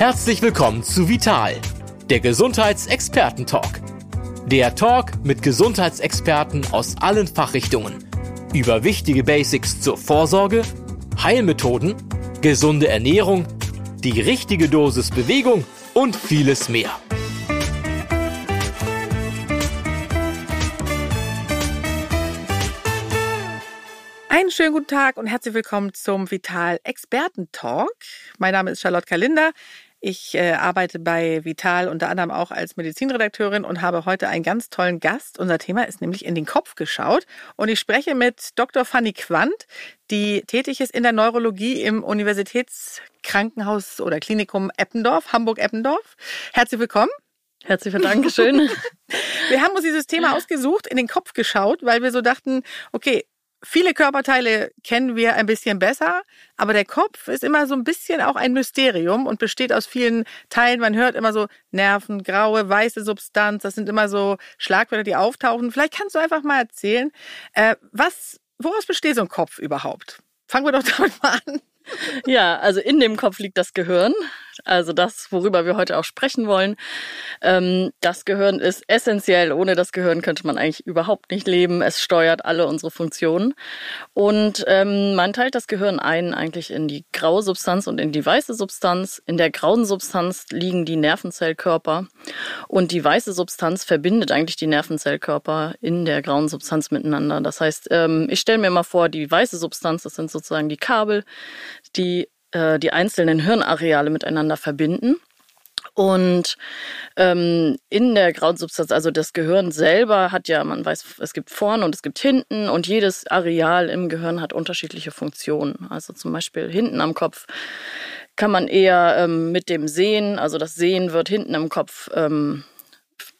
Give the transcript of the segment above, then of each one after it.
Herzlich willkommen zu Vital, der Gesundheitsexperten-Talk. Der Talk mit Gesundheitsexperten aus allen Fachrichtungen über wichtige Basics zur Vorsorge, Heilmethoden, gesunde Ernährung, die richtige Dosis Bewegung und vieles mehr. Einen schönen guten Tag und herzlich willkommen zum Vital Experten Talk. Mein Name ist Charlotte Kalinder. Ich äh, arbeite bei Vital unter anderem auch als Medizinredakteurin und habe heute einen ganz tollen Gast. Unser Thema ist nämlich in den Kopf geschaut. Und ich spreche mit Dr. Fanny Quandt, die tätig ist in der Neurologie im Universitätskrankenhaus oder Klinikum Eppendorf, Hamburg-Eppendorf. Herzlich willkommen. Herzlichen Dankeschön. wir haben uns dieses Thema ausgesucht, in den Kopf geschaut, weil wir so dachten, okay, Viele Körperteile kennen wir ein bisschen besser, aber der Kopf ist immer so ein bisschen auch ein Mysterium und besteht aus vielen Teilen. Man hört immer so Nerven, graue, weiße Substanz. Das sind immer so Schlagwörter, die auftauchen. Vielleicht kannst du einfach mal erzählen, äh, was, woraus besteht so ein Kopf überhaupt? Fangen wir doch damit mal an. Ja, also in dem Kopf liegt das Gehirn also das, worüber wir heute auch sprechen wollen. Ähm, das Gehirn ist essentiell. Ohne das Gehirn könnte man eigentlich überhaupt nicht leben. Es steuert alle unsere Funktionen. Und ähm, man teilt das Gehirn ein eigentlich in die graue Substanz und in die weiße Substanz. In der grauen Substanz liegen die Nervenzellkörper. Und die weiße Substanz verbindet eigentlich die Nervenzellkörper in der grauen Substanz miteinander. Das heißt, ähm, ich stelle mir mal vor, die weiße Substanz, das sind sozusagen die Kabel, die äh, die einzelnen Hirnareale miteinander verbinden. Und ähm, in der Grauensubstanz, also das Gehirn selber hat ja, man weiß, es gibt vorne und es gibt hinten und jedes Areal im Gehirn hat unterschiedliche Funktionen. Also zum Beispiel hinten am Kopf kann man eher ähm, mit dem Sehen, also das Sehen wird hinten im Kopf ähm,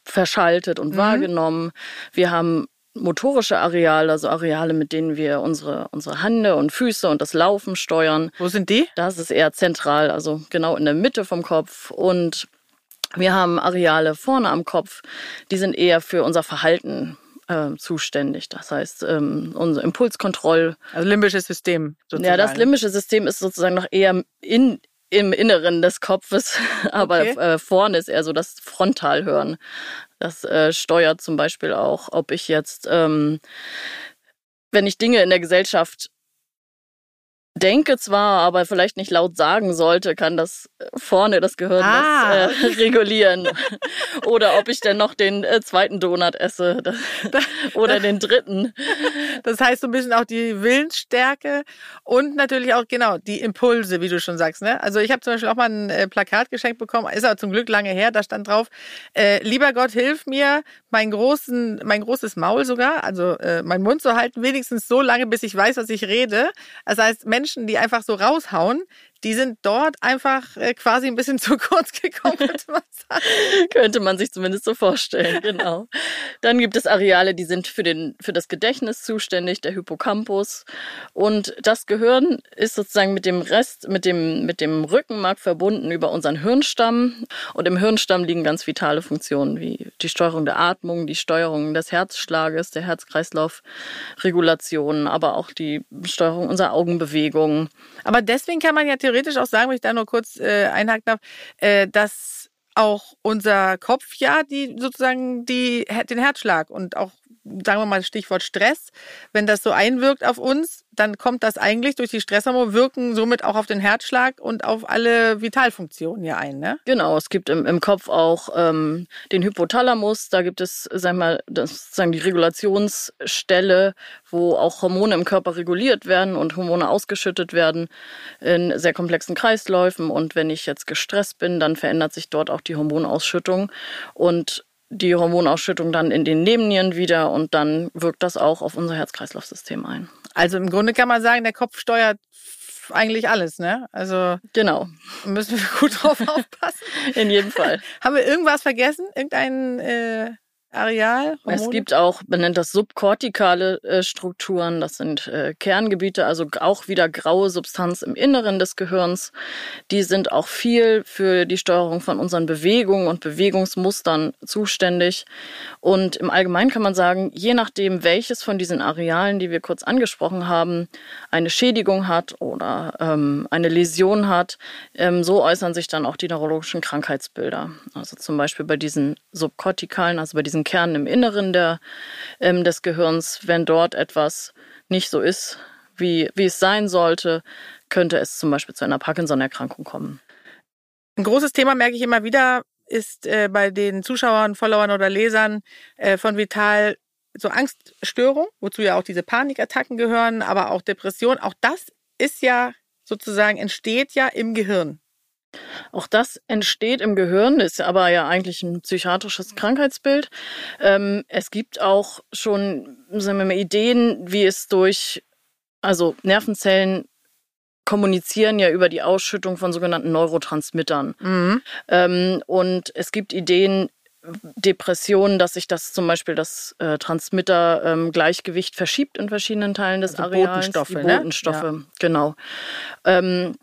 verschaltet und mhm. wahrgenommen. Wir haben motorische Areale, also Areale, mit denen wir unsere, unsere Hände und Füße und das Laufen steuern. Wo sind die? Das ist eher zentral, also genau in der Mitte vom Kopf. Und wir haben Areale vorne am Kopf, die sind eher für unser Verhalten äh, zuständig. Das heißt, ähm, unser Impulskontroll. Also limbisches System. Sozusagen. Ja, das limbische System ist sozusagen noch eher in, im Inneren des Kopfes, aber okay. äh, vorne ist eher so das Frontalhören. Das äh, steuert zum Beispiel auch, ob ich jetzt, ähm, wenn ich Dinge in der Gesellschaft denke zwar, aber vielleicht nicht laut sagen sollte, kann das äh, vorne das Gehirn ah. das, äh, regulieren. oder ob ich denn noch den äh, zweiten Donut esse oder den dritten. Das heißt so ein bisschen auch die Willensstärke und natürlich auch genau die Impulse, wie du schon sagst. Ne? Also ich habe zum Beispiel auch mal ein äh, Plakat geschenkt bekommen, ist aber zum Glück lange her, da stand drauf, äh, lieber Gott, hilf mir, mein, großen, mein großes Maul sogar, also äh, meinen Mund zu halten, wenigstens so lange, bis ich weiß, was ich rede. Das heißt, Menschen Menschen, die einfach so raushauen, die sind dort einfach äh, quasi ein bisschen zu kurz gekommen, könnte man sagen. könnte man sich zumindest so vorstellen, genau. Dann gibt es Areale, die sind für, den, für das Gedächtnis zuständig, der Hippocampus. Und das Gehirn ist sozusagen mit dem Rest, mit dem, mit dem Rückenmark verbunden über unseren Hirnstamm. Und im Hirnstamm liegen ganz vitale Funktionen wie die Steuerung der Atmung, die Steuerung des Herzschlages, der Herzkreislaufregulation, aber auch die Steuerung unserer Augenbewegungen. Aber deswegen kann man ja theoretisch auch sagen, wenn ich da nur kurz äh, einhaken darf, äh, dass auch unser Kopf ja die sozusagen die den Herzschlag und auch sagen wir mal Stichwort Stress, wenn das so einwirkt auf uns, dann kommt das eigentlich durch die Stresshormone, wirken somit auch auf den Herzschlag und auf alle Vitalfunktionen hier ein. Ne? Genau, es gibt im, im Kopf auch ähm, den Hypothalamus, da gibt es, sag mal, das sozusagen die Regulationsstelle, wo auch Hormone im Körper reguliert werden und Hormone ausgeschüttet werden in sehr komplexen Kreisläufen. Und wenn ich jetzt gestresst bin, dann verändert sich dort auch die Hormonausschüttung. Und die Hormonausschüttung dann in den Nebennieren wieder und dann wirkt das auch auf unser Herz-Kreislauf-System ein. Also im Grunde kann man sagen, der Kopf steuert eigentlich alles, ne? Also genau. Müssen wir gut drauf aufpassen. in jedem Fall. Haben wir irgendwas vergessen? Irgendein äh, Areal? Hormone? Es gibt auch, man nennt das subkortikale äh, Strukturen, das sind äh, Kerngebiete, also auch wieder graue Substanz im Inneren des Gehirns. Die sind auch viel für die Steuerung von unseren Bewegungen und Bewegungsmustern zuständig. Und im Allgemeinen kann man sagen, je nachdem, welches von diesen Arealen, die wir kurz angesprochen haben, eine Schädigung hat oder ähm, eine Läsion hat, ähm, so äußern sich dann auch die neurologischen Krankheitsbilder. Also zum Beispiel bei diesen subkortikalen, also bei diesen diesen Kern im Inneren der, ähm, des Gehirns, wenn dort etwas nicht so ist, wie, wie es sein sollte, könnte es zum Beispiel zu einer Parkinson-Erkrankung kommen. Ein großes Thema merke ich immer wieder, ist äh, bei den Zuschauern, Followern oder Lesern äh, von Vital so Angststörung, wozu ja auch diese Panikattacken gehören, aber auch Depression. Auch das ist ja sozusagen, entsteht ja im Gehirn. Auch das entsteht im Gehirn, ist aber ja eigentlich ein psychiatrisches Krankheitsbild. Ähm, es gibt auch schon sagen wir mal, Ideen, wie es durch, also Nervenzellen kommunizieren ja über die Ausschüttung von sogenannten Neurotransmittern. Mhm. Ähm, und es gibt Ideen, Depressionen, dass sich das zum Beispiel das äh, Transmitter-Gleichgewicht ähm, verschiebt in verschiedenen Teilen des also Areals. Botenstoffe, die Botenstoffe, ne? genau. Ähm,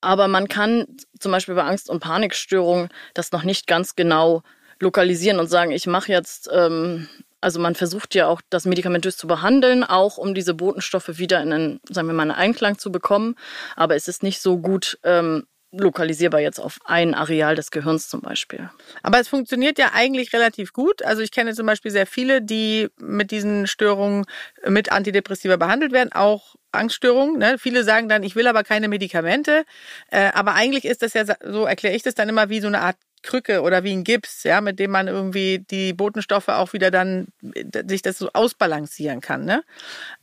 aber man kann zum Beispiel bei Angst- und Panikstörungen das noch nicht ganz genau lokalisieren und sagen, ich mache jetzt, ähm, also man versucht ja auch, das medikamentös zu behandeln, auch um diese Botenstoffe wieder in einen, sagen wir mal, einen Einklang zu bekommen. Aber es ist nicht so gut ähm, lokalisierbar jetzt auf ein Areal des Gehirns zum Beispiel. Aber es funktioniert ja eigentlich relativ gut. Also ich kenne zum Beispiel sehr viele, die mit diesen Störungen mit Antidepressiva behandelt werden, auch Angststörungen. Ne? Viele sagen dann, ich will aber keine Medikamente. Äh, aber eigentlich ist das ja, so erkläre ich das dann immer wie so eine Art Krücke oder wie ein Gips, ja, mit dem man irgendwie die Botenstoffe auch wieder dann sich das so ausbalancieren kann. Ne?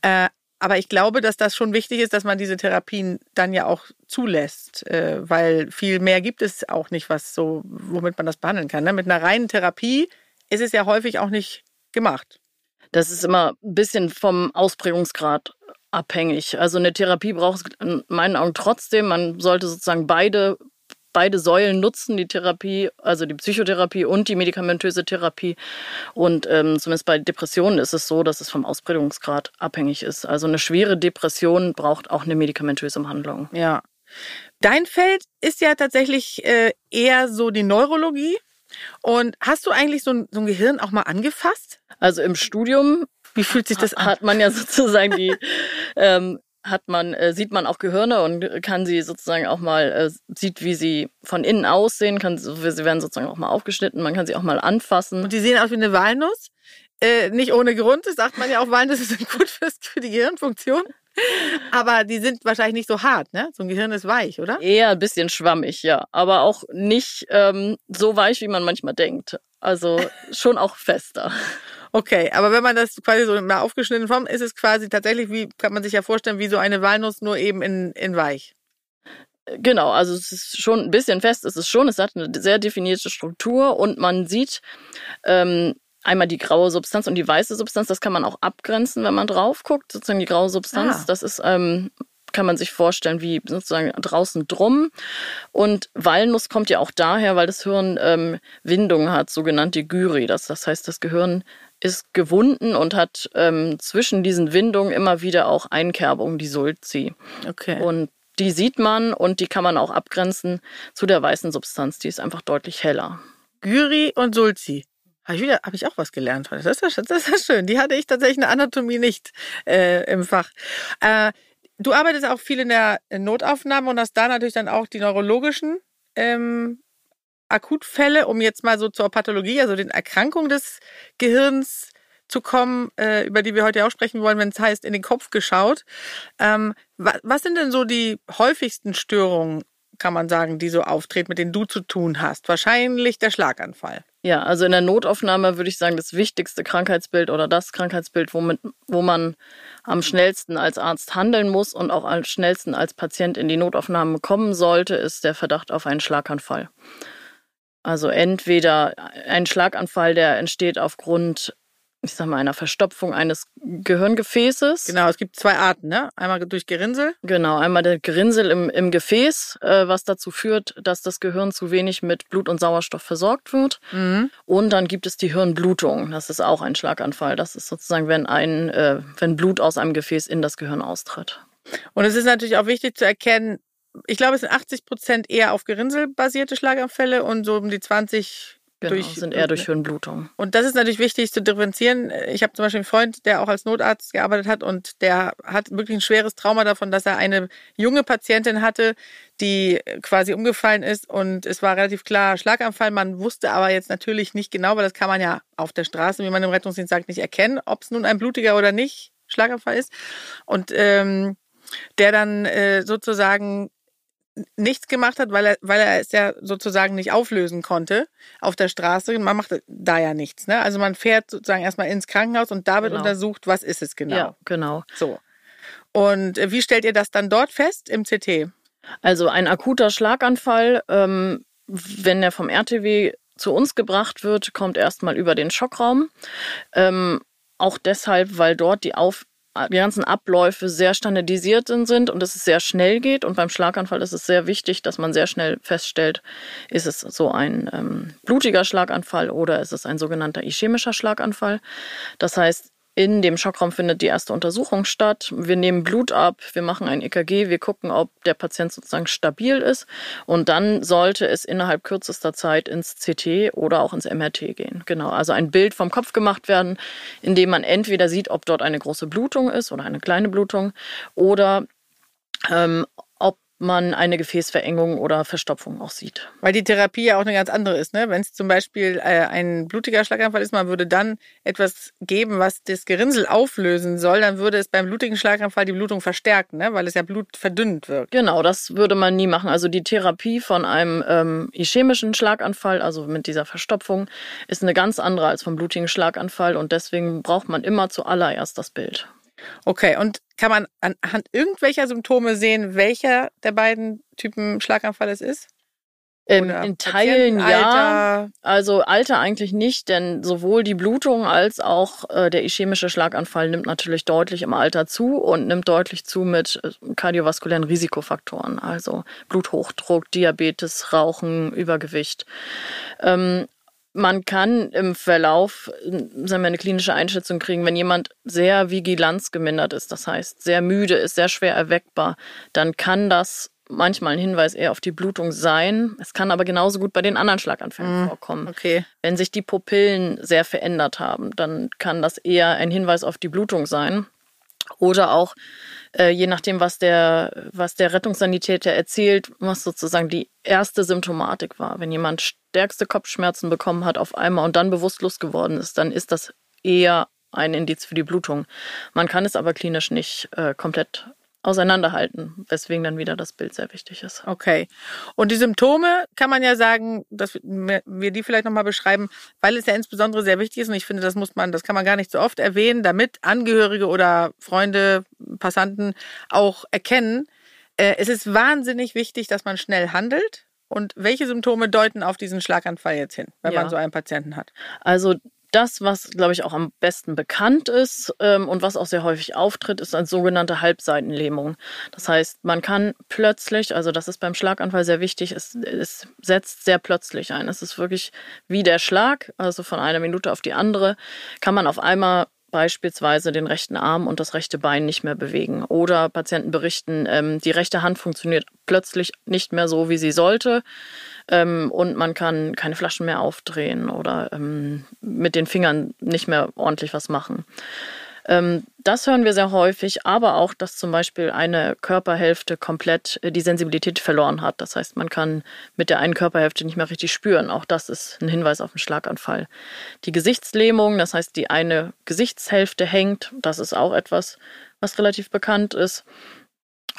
Äh, aber ich glaube, dass das schon wichtig ist, dass man diese Therapien dann ja auch zulässt, äh, weil viel mehr gibt es auch nicht, was so, womit man das behandeln kann. Ne? Mit einer reinen Therapie ist es ja häufig auch nicht gemacht. Das ist immer ein bisschen vom Ausprägungsgrad abhängig. Also eine Therapie braucht es in meinen Augen trotzdem. Man sollte sozusagen beide beide Säulen nutzen, die Therapie, also die Psychotherapie und die medikamentöse Therapie. Und ähm, zumindest bei Depressionen ist es so, dass es vom Ausprägungsgrad abhängig ist. Also eine schwere Depression braucht auch eine medikamentöse Behandlung. Ja. Dein Feld ist ja tatsächlich äh, eher so die Neurologie. Und hast du eigentlich so ein, so ein Gehirn auch mal angefasst? Also im Studium wie fühlt sich das an? Hat man ja sozusagen die ähm, hat man, äh, sieht man auch Gehirne und kann sie sozusagen auch mal, äh, sieht, wie sie von innen aussehen, kann, sie werden sozusagen auch mal aufgeschnitten, man kann sie auch mal anfassen. Und die sehen aus wie eine Walnuss? Äh, nicht ohne Grund, das sagt man ja auch, Walnüsse sind gut fürs, für die Gehirnfunktion. Aber die sind wahrscheinlich nicht so hart, ne? So ein Gehirn ist weich, oder? Eher ein bisschen schwammig, ja. Aber auch nicht ähm, so weich, wie man manchmal denkt. Also schon auch fester. Okay, aber wenn man das quasi so mal aufgeschnitten formt, ist es quasi tatsächlich, wie kann man sich ja vorstellen, wie so eine Walnuss, nur eben in, in weich. Genau, also es ist schon ein bisschen fest, es ist schon, es hat eine sehr definierte Struktur und man sieht ähm, einmal die graue Substanz und die weiße Substanz, das kann man auch abgrenzen, wenn man drauf guckt, sozusagen die graue Substanz, ah. das ist ähm, kann man sich vorstellen, wie sozusagen draußen drum. Und Walnuss kommt ja auch daher, weil das Hirn ähm, Windungen hat, sogenannte Gyri. Das, das heißt, das Gehirn ist gewunden und hat ähm, zwischen diesen Windungen immer wieder auch Einkerbungen, die Sulzi. Okay. Und die sieht man und die kann man auch abgrenzen zu der weißen Substanz. Die ist einfach deutlich heller. Gyri und Sulzi. Habe ich, wieder, hab ich auch was gelernt heute. Das ist, das ist schön. Die hatte ich tatsächlich in der Anatomie nicht äh, im Fach. Äh, du arbeitest auch viel in der Notaufnahme und hast da natürlich dann auch die neurologischen ähm, Akutfälle, um jetzt mal so zur Pathologie, also den Erkrankungen des Gehirns zu kommen, äh, über die wir heute auch sprechen wollen, wenn es heißt, in den Kopf geschaut. Ähm, was, was sind denn so die häufigsten Störungen, kann man sagen, die so auftreten, mit denen du zu tun hast? Wahrscheinlich der Schlaganfall. Ja, also in der Notaufnahme würde ich sagen, das wichtigste Krankheitsbild oder das Krankheitsbild, womit, wo man am schnellsten als Arzt handeln muss und auch am schnellsten als Patient in die Notaufnahme kommen sollte, ist der Verdacht auf einen Schlaganfall. Also entweder ein Schlaganfall, der entsteht aufgrund ich sag mal, einer Verstopfung eines Gehirngefäßes. Genau, es gibt zwei Arten, ne? Einmal durch Gerinnsel. Genau, einmal der Gerinnsel im, im Gefäß, äh, was dazu führt, dass das Gehirn zu wenig mit Blut und Sauerstoff versorgt wird. Mhm. Und dann gibt es die Hirnblutung. Das ist auch ein Schlaganfall. Das ist sozusagen, wenn ein, äh, wenn Blut aus einem Gefäß in das Gehirn austritt. Und es ist natürlich auch wichtig zu erkennen, ich glaube, es sind 80 Prozent eher auf Gerinnsel basierte Schlaganfälle und so um die 20 Genau, durch, sind eher durch Hirnblutung. Und das ist natürlich wichtig zu differenzieren. Ich habe zum Beispiel einen Freund, der auch als Notarzt gearbeitet hat und der hat wirklich ein schweres Trauma davon, dass er eine junge Patientin hatte, die quasi umgefallen ist und es war relativ klar Schlaganfall. Man wusste aber jetzt natürlich nicht genau, weil das kann man ja auf der Straße, wie man im Rettungsdienst sagt, nicht erkennen, ob es nun ein blutiger oder nicht Schlaganfall ist. Und ähm, der dann äh, sozusagen nichts gemacht hat, weil er, weil er es ja sozusagen nicht auflösen konnte auf der Straße. Man macht da ja nichts. Ne? Also man fährt sozusagen erstmal ins Krankenhaus und da wird Genau. untersucht, was ist es genau. Ja, genau. So. Und äh, wie stellt ihr das dann dort fest im CT? Also ein akuter Schlaganfall, ähm, wenn er vom RTW zu uns gebracht wird, kommt erstmal über den Schockraum. Ähm, auch deshalb, weil dort die, Auf die ganzen Abläufe sehr standardisiert sind und es sehr schnell geht. Und beim Schlaganfall ist es sehr wichtig, dass man sehr schnell feststellt, ist es so ein ähm, blutiger Schlaganfall oder ist es ein sogenannter ischämischer Schlaganfall. Das heißt, in dem Schockraum findet die erste Untersuchung statt. Wir nehmen Blut ab, wir machen ein EKG, wir gucken, ob der Patient sozusagen stabil ist. Und dann sollte es innerhalb kürzester Zeit ins CT oder auch ins MRT gehen. Genau, also ein Bild vom Kopf gemacht werden, in dem man entweder sieht, ob dort eine große Blutung ist oder eine kleine Blutung oder ähm, man eine Gefäßverengung oder Verstopfung auch sieht. Weil die Therapie ja auch eine ganz andere ist. Ne? Wenn es zum Beispiel äh, ein blutiger Schlaganfall ist, man würde dann etwas geben, was das Gerinnsel auflösen soll, dann würde es beim blutigen Schlaganfall die Blutung verstärken, ne? weil es ja Blut verdünnt wirkt. Genau, das würde man nie machen. Also die Therapie von einem ähm, ischämischen Schlaganfall, also mit dieser Verstopfung, ist eine ganz andere als vom blutigen Schlaganfall und deswegen braucht man immer zuallererst das Bild. Okay, und kann man anhand irgendwelcher Symptome sehen, welcher der beiden Typen Schlaganfall es ist? Ähm, in Teilen ja. Also Alter eigentlich nicht, denn sowohl die Blutung als auch äh, der ischämische Schlaganfall nimmt natürlich deutlich im Alter zu und nimmt deutlich zu mit äh, kardiovaskulären Risikofaktoren, also Bluthochdruck, Diabetes, Rauchen, Übergewicht. Ähm, man kann im Verlauf sagen wir, eine klinische Einschätzung kriegen, wenn jemand sehr vigilanzgemindert ist, das heißt sehr müde ist, sehr schwer erweckbar, dann kann das manchmal ein Hinweis eher auf die Blutung sein. Es kann aber genauso gut bei den anderen Schlaganfällen Mhm. vorkommen. Okay. Wenn sich die Pupillen sehr verändert haben, dann kann das eher ein Hinweis auf die Blutung sein. Oder auch, äh, je nachdem, was der, was der Rettungssanitäter erzählt, was sozusagen die erste Symptomatik war. Wenn jemand stärkste Kopfschmerzen bekommen hat auf einmal und dann bewusstlos geworden ist, dann ist das eher ein Indiz für die Blutung. Man kann es aber klinisch nicht äh, komplett auseinanderhalten, weswegen dann wieder das Bild sehr wichtig ist. Okay. Und die Symptome kann man ja sagen, dass wir die vielleicht nochmal beschreiben, weil es ja insbesondere sehr wichtig ist und ich finde, das muss man, das kann man gar nicht so oft erwähnen, damit Angehörige oder Freunde, Passanten auch erkennen, äh, es ist wahnsinnig wichtig, dass man schnell handelt. Und welche Symptome deuten auf diesen Schlaganfall jetzt hin, wenn Ja. man so einen Patienten hat? Also das, was, glaube ich, auch am besten bekannt ist ähm, und was auch sehr häufig auftritt, ist eine sogenannte Halbseitenlähmung. Das heißt, man kann plötzlich, also das ist beim Schlaganfall sehr wichtig, es, es setzt sehr plötzlich ein. Es ist wirklich wie der Schlag, also von einer Minute auf die andere, kann man auf einmal beispielsweise den rechten Arm und das rechte Bein nicht mehr bewegen. Oder Patienten berichten, ähm, die rechte Hand funktioniert plötzlich nicht mehr so, wie sie sollte. Ähm, und man kann keine Flaschen mehr aufdrehen oder ähm, mit den Fingern nicht mehr ordentlich was machen. Ähm, das hören wir sehr häufig, aber auch, dass zum Beispiel eine Körperhälfte komplett äh, die Sensibilität verloren hat. Das heißt, man kann mit der einen Körperhälfte nicht mehr richtig spüren. Auch das ist ein Hinweis auf einen Schlaganfall. Die Gesichtslähmung, das heißt, die eine Gesichtshälfte hängt, das ist auch etwas, was relativ bekannt ist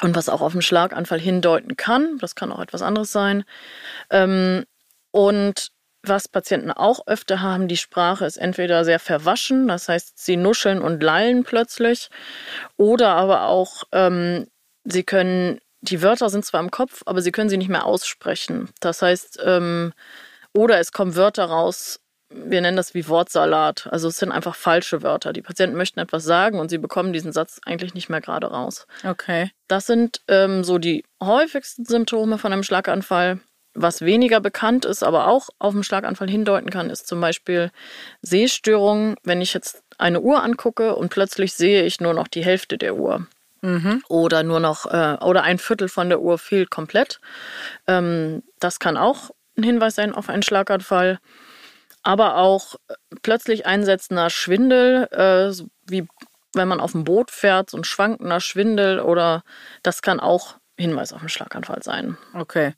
und was auch auf einen Schlaganfall hindeuten kann. Das kann auch etwas anderes sein. Ähm, und was Patienten auch öfter haben, die Sprache ist entweder sehr verwaschen, das heißt, sie nuscheln und lallen plötzlich, oder aber auch, ähm, sie können, die Wörter sind zwar im Kopf, aber sie können sie nicht mehr aussprechen. Das heißt, ähm, oder es kommen Wörter raus, wir nennen das wie Wortsalat. Also es sind einfach falsche Wörter. Die Patienten möchten etwas sagen und sie bekommen diesen Satz eigentlich nicht mehr gerade raus. Okay. Das sind ähm, so die häufigsten Symptome von einem Schlaganfall. Was weniger bekannt ist, aber auch auf einen Schlaganfall hindeuten kann, ist zum Beispiel Sehstörungen. Wenn ich jetzt eine Uhr angucke und plötzlich sehe ich nur noch die Hälfte der Uhr. Mhm. Oder nur noch, äh, oder ein Viertel von der Uhr fehlt komplett. Ähm, das kann auch ein Hinweis sein auf einen Schlaganfall. Aber auch äh, plötzlich einsetzender Schwindel, äh, wie wenn man auf dem Boot fährt, so ein schwankender Schwindel oder das kann auch Hinweis auf einen Schlaganfall sein. Okay.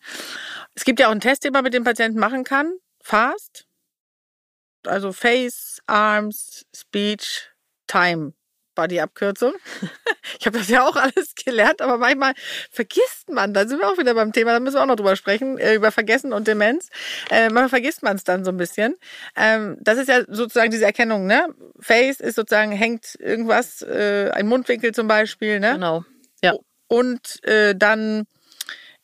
Es gibt ja auch einen Test, den man mit dem Patienten machen kann. Fast. Also Face, Arms, Speech, Time war die Abkürzung. Ich habe das ja auch alles gelernt, aber manchmal vergisst man, da sind wir auch wieder beim Thema, da müssen wir auch noch drüber sprechen, äh, über Vergessen und Demenz. Äh, manchmal vergisst man es dann so ein bisschen. Ähm, das ist ja sozusagen diese Erkennung, ne? Face ist sozusagen, hängt irgendwas, äh, ein Mundwinkel zum Beispiel, ne? Genau. Ja. Und äh, dann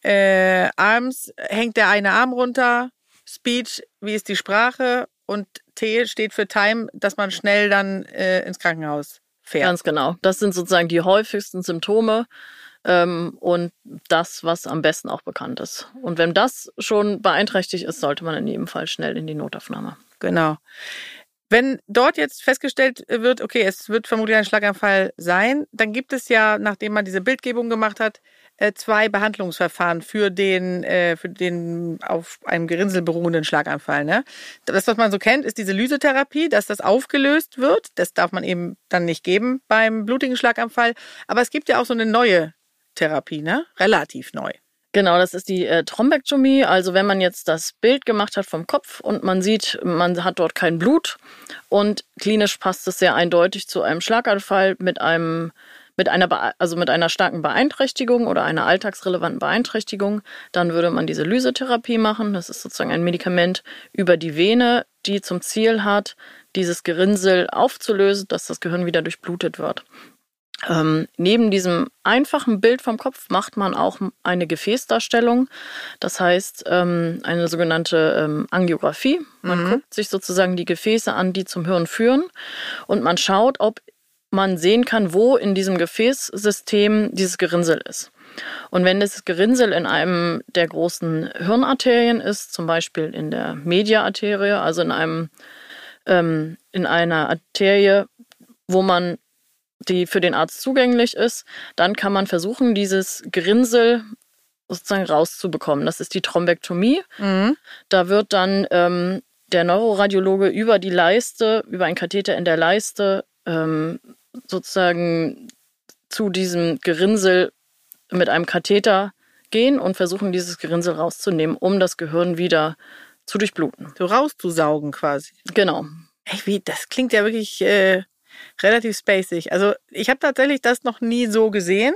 äh, Arms hängt der eine Arm runter, Speech, wie ist die Sprache und T steht für Time, dass man schnell dann äh, ins Krankenhaus fährt. Ganz genau. Das sind sozusagen die häufigsten Symptome ähm, und das, was am besten auch bekannt ist. Und wenn das schon beeinträchtigt ist, sollte man in jedem Fall schnell in die Notaufnahme. Genau. Wenn dort jetzt festgestellt wird, okay, es wird vermutlich ein Schlaganfall sein, dann gibt es ja, nachdem man diese Bildgebung gemacht hat, äh, zwei Behandlungsverfahren für den, äh, für den auf einem Gerinnsel beruhenden Schlaganfall. Ne? Das, was man so kennt, ist diese Lysetherapie, dass das aufgelöst wird. Das darf man eben dann nicht geben beim blutigen Schlaganfall. Aber es gibt ja auch so eine neue Therapie, ne? Relativ neu. Genau, das ist die äh, Thrombektomie. Also wenn man jetzt das Bild gemacht hat vom Kopf und man sieht, man hat dort kein Blut und klinisch passt es sehr eindeutig zu einem Schlaganfall mit einem mit einer, also mit einer starken Beeinträchtigung oder einer alltagsrelevanten Beeinträchtigung, dann würde man diese Lysetherapie machen. Das ist sozusagen ein Medikament über die Vene, die zum Ziel hat, dieses Gerinnsel aufzulösen, dass das Gehirn wieder durchblutet wird. Ähm, neben diesem einfachen Bild vom Kopf macht man auch eine Gefäßdarstellung, das heißt ähm, eine sogenannte ähm, Angiografie. Man mhm. guckt sich sozusagen die Gefäße an, die zum Hirn führen und man schaut, ob man sehen kann, wo in diesem Gefäßsystem dieses Gerinnsel ist. Und wenn das Gerinnsel in einem der großen Hirnarterien ist, zum Beispiel in der Mediaarterie, also in einem ähm, in einer Arterie, wo man die für den Arzt zugänglich ist, dann kann man versuchen, dieses Gerinnsel sozusagen rauszubekommen. Das ist die Thrombektomie. Mhm. Da wird dann ähm, der Neuroradiologe über die Leiste, über einen Katheter in der Leiste ähm, sozusagen zu diesem Gerinnsel mit einem Katheter gehen und versuchen, dieses Gerinnsel rauszunehmen, um das Gehirn wieder zu durchbluten. So rauszusaugen quasi. Genau. Ey, wie, das klingt ja wirklich äh, relativ spacig. Also ich habe tatsächlich das noch nie so gesehen.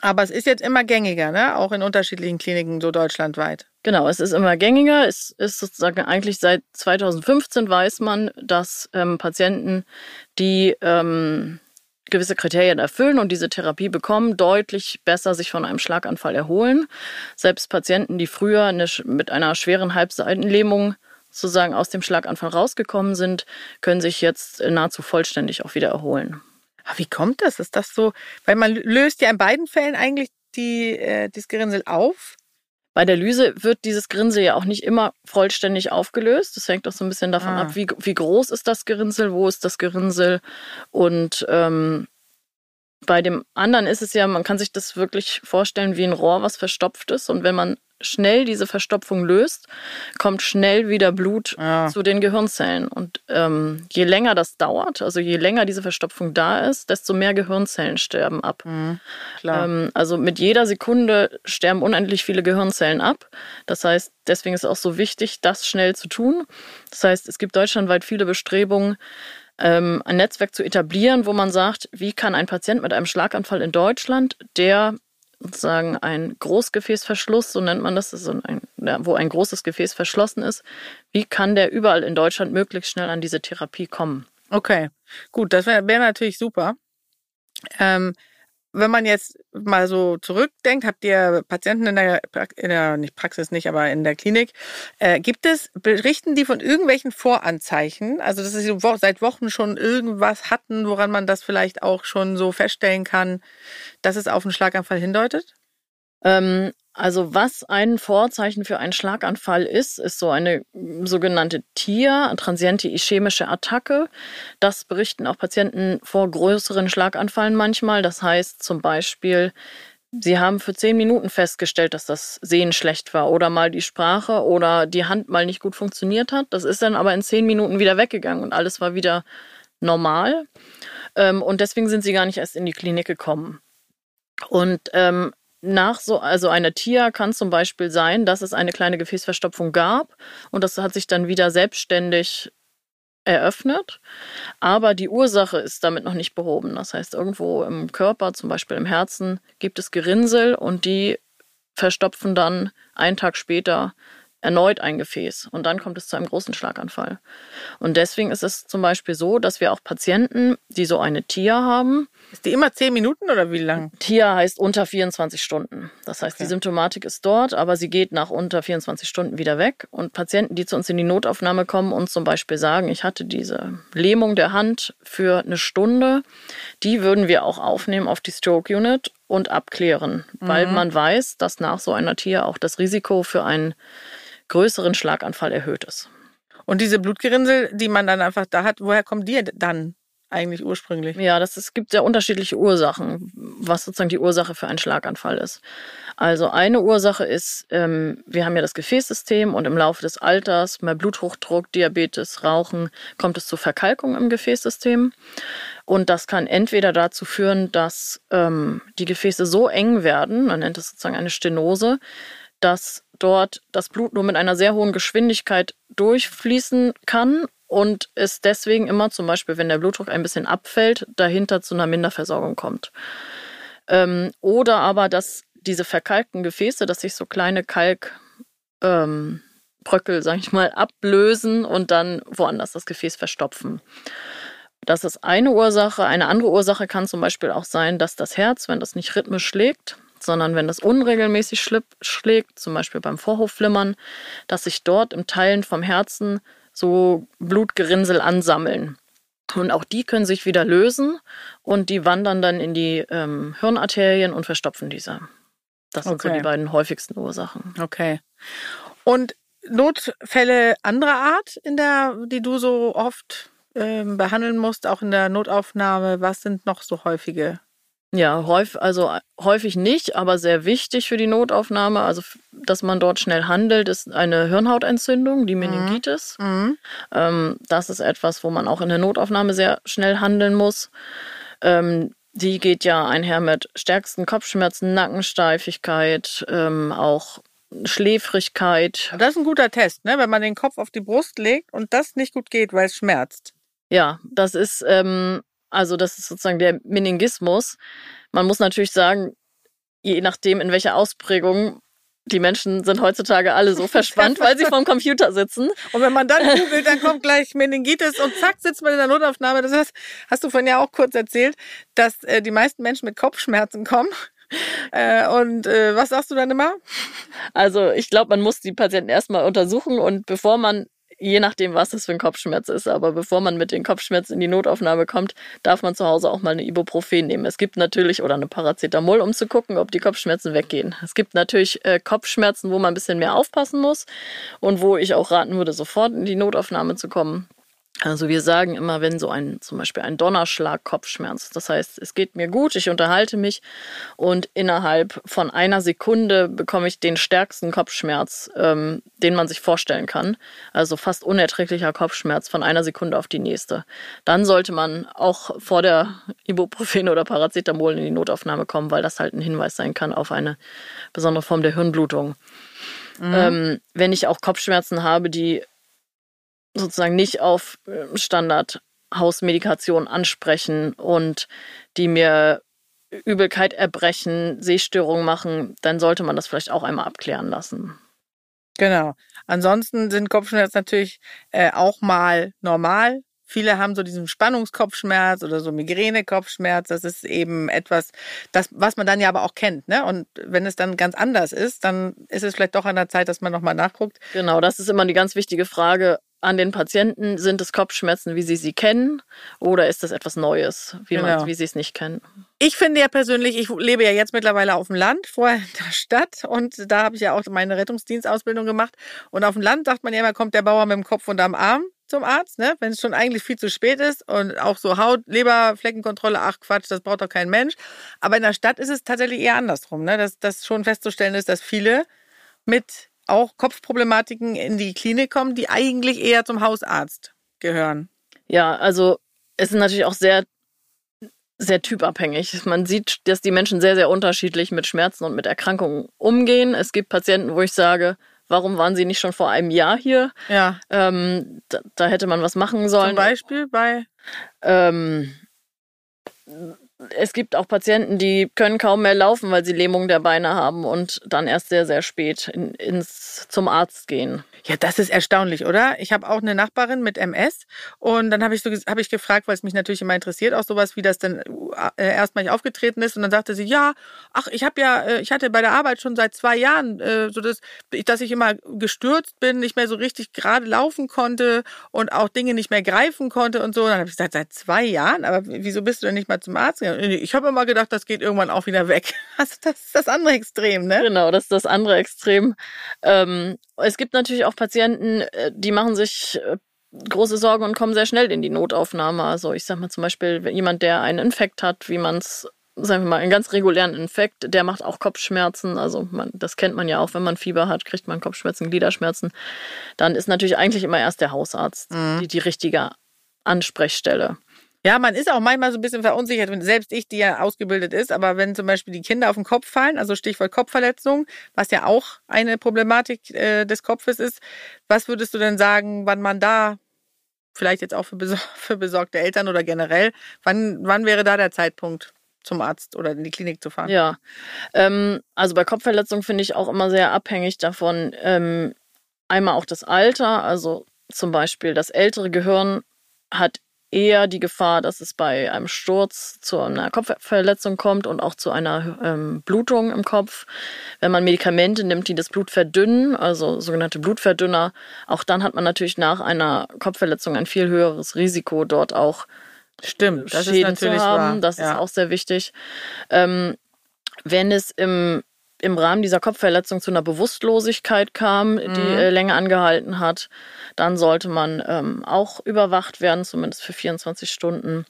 Aber es ist jetzt immer gängiger, ne? Auch in unterschiedlichen Kliniken so deutschlandweit. Genau, es ist immer gängiger. Es ist sozusagen eigentlich seit 2015 weiß man, dass ähm, Patienten, die ähm, gewisse Kriterien erfüllen und diese Therapie bekommen, deutlich besser sich von einem Schlaganfall erholen. Selbst Patienten, die früher eine, mit einer schweren Halbseitenlähmung sozusagen aus dem Schlaganfall rausgekommen sind, können sich jetzt nahezu vollständig auch wieder erholen. Aber wie kommt das? Ist das so? Weil man löst ja in beiden Fällen eigentlich die, äh, das Gerinnsel auf. Bei der Lyse wird dieses Gerinnsel ja auch nicht immer vollständig aufgelöst. Das hängt auch so ein bisschen davon ah. ab, wie, wie groß ist das Gerinnsel, wo ist das Gerinnsel. Und ähm, bei dem anderen ist es ja, man kann sich das wirklich vorstellen wie ein Rohr, was verstopft ist. Und wenn man schnell diese Verstopfung löst, kommt schnell wieder Blut ja. zu den Gehirnzellen. Und ähm, je länger das dauert, also je länger diese Verstopfung da ist, desto mehr Gehirnzellen sterben ab. Mhm, ähm, also mit jeder Sekunde sterben unendlich viele Gehirnzellen ab. Das heißt, deswegen ist es auch so wichtig, das schnell zu tun. Das heißt, es gibt deutschlandweit viele Bestrebungen, ähm, ein Netzwerk zu etablieren, wo man sagt, wie kann ein Patient mit einem Schlaganfall in Deutschland, der sozusagen ein Großgefäßverschluss, so nennt man das, das ein, wo ein großes Gefäß verschlossen ist. Wie kann der überall in Deutschland möglichst schnell an diese Therapie kommen? Okay, gut, das wäre wär natürlich super. Ähm, wenn man jetzt mal so zurückdenkt, habt ihr Patienten in der, in der nicht Praxis nicht, aber in der Klinik, äh, gibt es, berichten die von irgendwelchen Voranzeichen? Also, dass sie seit Wochen schon irgendwas hatten, woran man das vielleicht auch schon so feststellen kann, dass es auf einen Schlaganfall hindeutet? Ähm, also was ein Vorzeichen für einen Schlaganfall ist, ist so eine sogenannte TIA, transiente ischämische Attacke. Das berichten auch Patienten vor größeren Schlaganfallen manchmal. Das heißt zum Beispiel, Sie haben für zehn Minuten festgestellt, dass das Sehen schlecht war oder mal die Sprache oder die Hand mal nicht gut funktioniert hat. Das ist dann aber in zehn Minuten wieder weggegangen und alles war wieder normal. Ähm, und deswegen sind sie gar nicht erst in die Klinik gekommen. Und ähm, nach so, also einer TIA kann zum Beispiel sein, dass es eine kleine Gefäßverstopfung gab und das hat sich dann wieder selbstständig eröffnet, aber die Ursache ist damit noch nicht behoben. Das heißt, irgendwo im Körper, zum Beispiel im Herzen, gibt es Gerinnsel und die verstopfen dann einen Tag später erneut ein Gefäß und dann kommt es zu einem großen Schlaganfall. Und deswegen ist es zum Beispiel so, dass wir auch Patienten, die so eine TIA haben. Ist die immer zehn Minuten oder wie lang? TIA heißt unter 24 Stunden. Das heißt, okay. die Symptomatik ist dort, aber sie geht nach unter 24 Stunden wieder weg. Und Patienten, die zu uns in die Notaufnahme kommen und zum Beispiel sagen, ich hatte diese Lähmung der Hand für eine Stunde, die würden wir auch aufnehmen auf die Stroke Unit und abklären, mhm. weil man weiß, dass nach so einer TIA auch das Risiko für einen größeren Schlaganfall erhöht ist. Und diese Blutgerinnsel, die man dann einfach da hat, woher kommen die dann eigentlich ursprünglich? Ja, das es gibt ja unterschiedliche Ursachen, was sozusagen die Ursache für einen Schlaganfall ist. Also eine Ursache ist, ähm, wir haben ja das Gefäßsystem und im Laufe des Alters, bei Bluthochdruck, Diabetes, Rauchen, kommt es zu Verkalkung im Gefäßsystem. Und das kann entweder dazu führen, dass ähm, die Gefäße so eng werden, man nennt es sozusagen eine Stenose, dass dort das Blut nur mit einer sehr hohen Geschwindigkeit durchfließen kann und es deswegen immer zum Beispiel, wenn der Blutdruck ein bisschen abfällt, dahinter zu einer Minderversorgung kommt. Ähm, oder aber, dass diese verkalkten Gefäße, dass sich so kleine Kalkbröckel, ähm, sag ich mal, ablösen und dann woanders das Gefäß verstopfen. Das ist eine Ursache. Eine andere Ursache kann zum Beispiel auch sein, dass das Herz, wenn das nicht rhythmisch schlägt, sondern wenn das unregelmäßig schlägt, zum Beispiel beim Vorhofflimmern, dass sich dort im Teilen vom Herzen so Blutgerinnsel ansammeln. Und auch die können sich wieder lösen und die wandern dann in die ähm, Hirnarterien und verstopfen diese. Das sind okay. so die beiden häufigsten Ursachen. Okay. Und Notfälle anderer Art, in der, die du so oft ähm, behandeln musst, auch in der Notaufnahme, was sind noch so häufige ja, häufig, also häufig nicht, aber sehr wichtig für die Notaufnahme, also dass man dort schnell handelt, ist eine Hirnhautentzündung, die mhm. Meningitis. Mhm. Ähm, das ist etwas, wo man auch in der Notaufnahme sehr schnell handeln muss. Ähm, die geht ja einher mit stärksten Kopfschmerzen, Nackensteifigkeit, ähm, auch Schläfrigkeit. Das ist ein guter Test, ne? wenn man den Kopf auf die Brust legt und das nicht gut geht, weil es schmerzt. Ja, das ist ähm, also das ist sozusagen der Meningismus. Man muss natürlich sagen, je nachdem, in welcher Ausprägung die Menschen sind heutzutage alle so verspannt, weil sie vorm Computer sitzen. Und wenn man dann googelt, dann kommt gleich Meningitis und zack, sitzt man in der Notaufnahme. Das heißt, hast du vorhin ja auch kurz erzählt, dass äh, die meisten Menschen mit Kopfschmerzen kommen. Äh, und äh, was sagst du dann immer? Also ich glaube, man muss die Patienten erstmal untersuchen und bevor man je nachdem, was das für ein Kopfschmerz ist. Aber bevor man mit den Kopfschmerzen in die Notaufnahme kommt, darf man zu Hause auch mal eine Ibuprofen nehmen. Es gibt natürlich, oder eine Paracetamol, um zu gucken, ob die Kopfschmerzen weggehen. Es gibt natürlich äh, Kopfschmerzen, wo man ein bisschen mehr aufpassen muss und wo ich auch raten würde, sofort in die Notaufnahme zu kommen. Also wir sagen immer, wenn so ein zum Beispiel ein Donnerschlag Kopfschmerz, das heißt, es geht mir gut, ich unterhalte mich und innerhalb von einer Sekunde bekomme ich den stärksten Kopfschmerz, ähm, den man sich vorstellen kann. Also fast unerträglicher Kopfschmerz von einer Sekunde auf die nächste. Dann sollte man auch vor der Ibuprofen oder Paracetamol in die Notaufnahme kommen, weil das halt ein Hinweis sein kann auf eine besondere Form der Hirnblutung. Mhm. Ähm, wenn ich auch Kopfschmerzen habe, die sozusagen nicht auf ähm, Standard-Hausmedikation ansprechen und die mir Übelkeit erbrechen, Sehstörungen machen, dann sollte man das vielleicht auch einmal abklären lassen. Genau. Ansonsten sind Kopfschmerzen natürlich äh, auch mal normal Viele haben so diesen Spannungskopfschmerz oder so Migräne-Kopfschmerz. Das ist eben etwas, das, was man dann ja aber auch kennt. Ne? Und wenn es dann ganz anders ist, dann ist es vielleicht doch an der Zeit, dass man nochmal nachguckt. Genau, das ist immer die ganz wichtige Frage an den Patienten. Sind es Kopfschmerzen, wie sie sie kennen, oder ist das etwas Neues, wie, genau. wie sie es nicht kennen? Ich finde ja persönlich, ich lebe ja jetzt mittlerweile auf dem Land, vorher in der Stadt und da habe ich ja auch meine Rettungsdienstausbildung gemacht. Und auf dem Land sagt man ja immer, kommt der Bauer mit dem Kopf unterm Arm zum Arzt, ne? wenn es schon eigentlich viel zu spät ist und auch so Haut, Leberfleckenkontrolle, ach Quatsch, das braucht doch kein Mensch. Aber in der Stadt ist es tatsächlich eher andersrum, ne? dass das schon festzustellen ist, dass viele mit auch Kopfproblematiken in die Klinik kommen, die eigentlich eher zum Hausarzt gehören. Ja, also es ist natürlich auch sehr sehr typabhängig. Man sieht, dass die Menschen sehr, sehr unterschiedlich mit Schmerzen und mit Erkrankungen umgehen. Es gibt Patienten, wo ich sage, Warum waren Sie nicht schon vor einem Jahr hier? Ja. Ähm, da, da, hätte man was machen sollen. Zum Beispiel bei? Ähm, es gibt auch Patienten, die können kaum mehr laufen, weil sie Lähmung der Beine haben und dann erst sehr, sehr spät in, ins, zum Arzt gehen. Ja, das ist erstaunlich, oder? Ich habe auch eine Nachbarin mit MS und dann habe ich so habe ich gefragt, weil es mich natürlich immer interessiert, auch sowas, wie das denn äh, erstmalig aufgetreten ist und dann sagte sie, ja, ach, ich habe ja äh, ich hatte bei der Arbeit schon seit zwei Jahren äh, so das dass ich immer gestürzt bin, nicht mehr so richtig gerade laufen konnte und auch Dinge nicht mehr greifen konnte und so. Und dann habe ich gesagt, seit zwei Jahren, aber wieso bist du denn nicht mal zum Arzt Ich habe immer gedacht, das geht irgendwann auch wieder weg. Also das ist das andere Extrem, ne? Genau, das ist das andere Extrem. Ähm, es gibt natürlich auch Patienten, äh, die machen sich äh, große Sorgen und kommen sehr schnell in die Notaufnahme. Also ich sag mal zum Beispiel jemand, der einen Infekt hat, wie man es sagen wir mal, einen ganz regulären Infekt, der macht auch Kopfschmerzen. Also man, das kennt man ja auch, wenn man Fieber hat, kriegt man Kopfschmerzen, Gliederschmerzen. Dann ist natürlich eigentlich immer erst der Hausarzt mhm. die, die richtige Ansprechstelle. Ja, man ist auch manchmal so ein bisschen verunsichert, selbst ich, die ja ausgebildet ist, aber wenn zum Beispiel die Kinder auf den Kopf fallen, also Stichwort Kopfverletzung, was ja auch eine Problematik äh, des Kopfes ist, was würdest du denn sagen, wann man da, vielleicht jetzt auch für, besor für besorgte Eltern oder generell, wann, wann wäre da der Zeitpunkt? zum Arzt oder in die Klinik zu fahren. Ja, ähm, also bei Kopfverletzungen finde ich auch immer sehr abhängig davon, ähm, einmal auch das Alter, also zum Beispiel das ältere Gehirn hat eher die Gefahr, dass es bei einem Sturz zu einer Kopfverletzung kommt und auch zu einer ähm, Blutung im Kopf. Wenn man Medikamente nimmt, die das Blut verdünnen, also sogenannte Blutverdünner, auch dann hat man natürlich nach einer Kopfverletzung ein viel höheres Risiko, dort auch Stimmt, Schäden zu haben. Wahr. Das ja. ist auch sehr wichtig. Ähm, wenn es im im Rahmen dieser Kopfverletzung zu einer Bewusstlosigkeit kam, die mhm. äh, länger angehalten hat, dann sollte man ähm, auch überwacht werden, zumindest für 24 Stunden.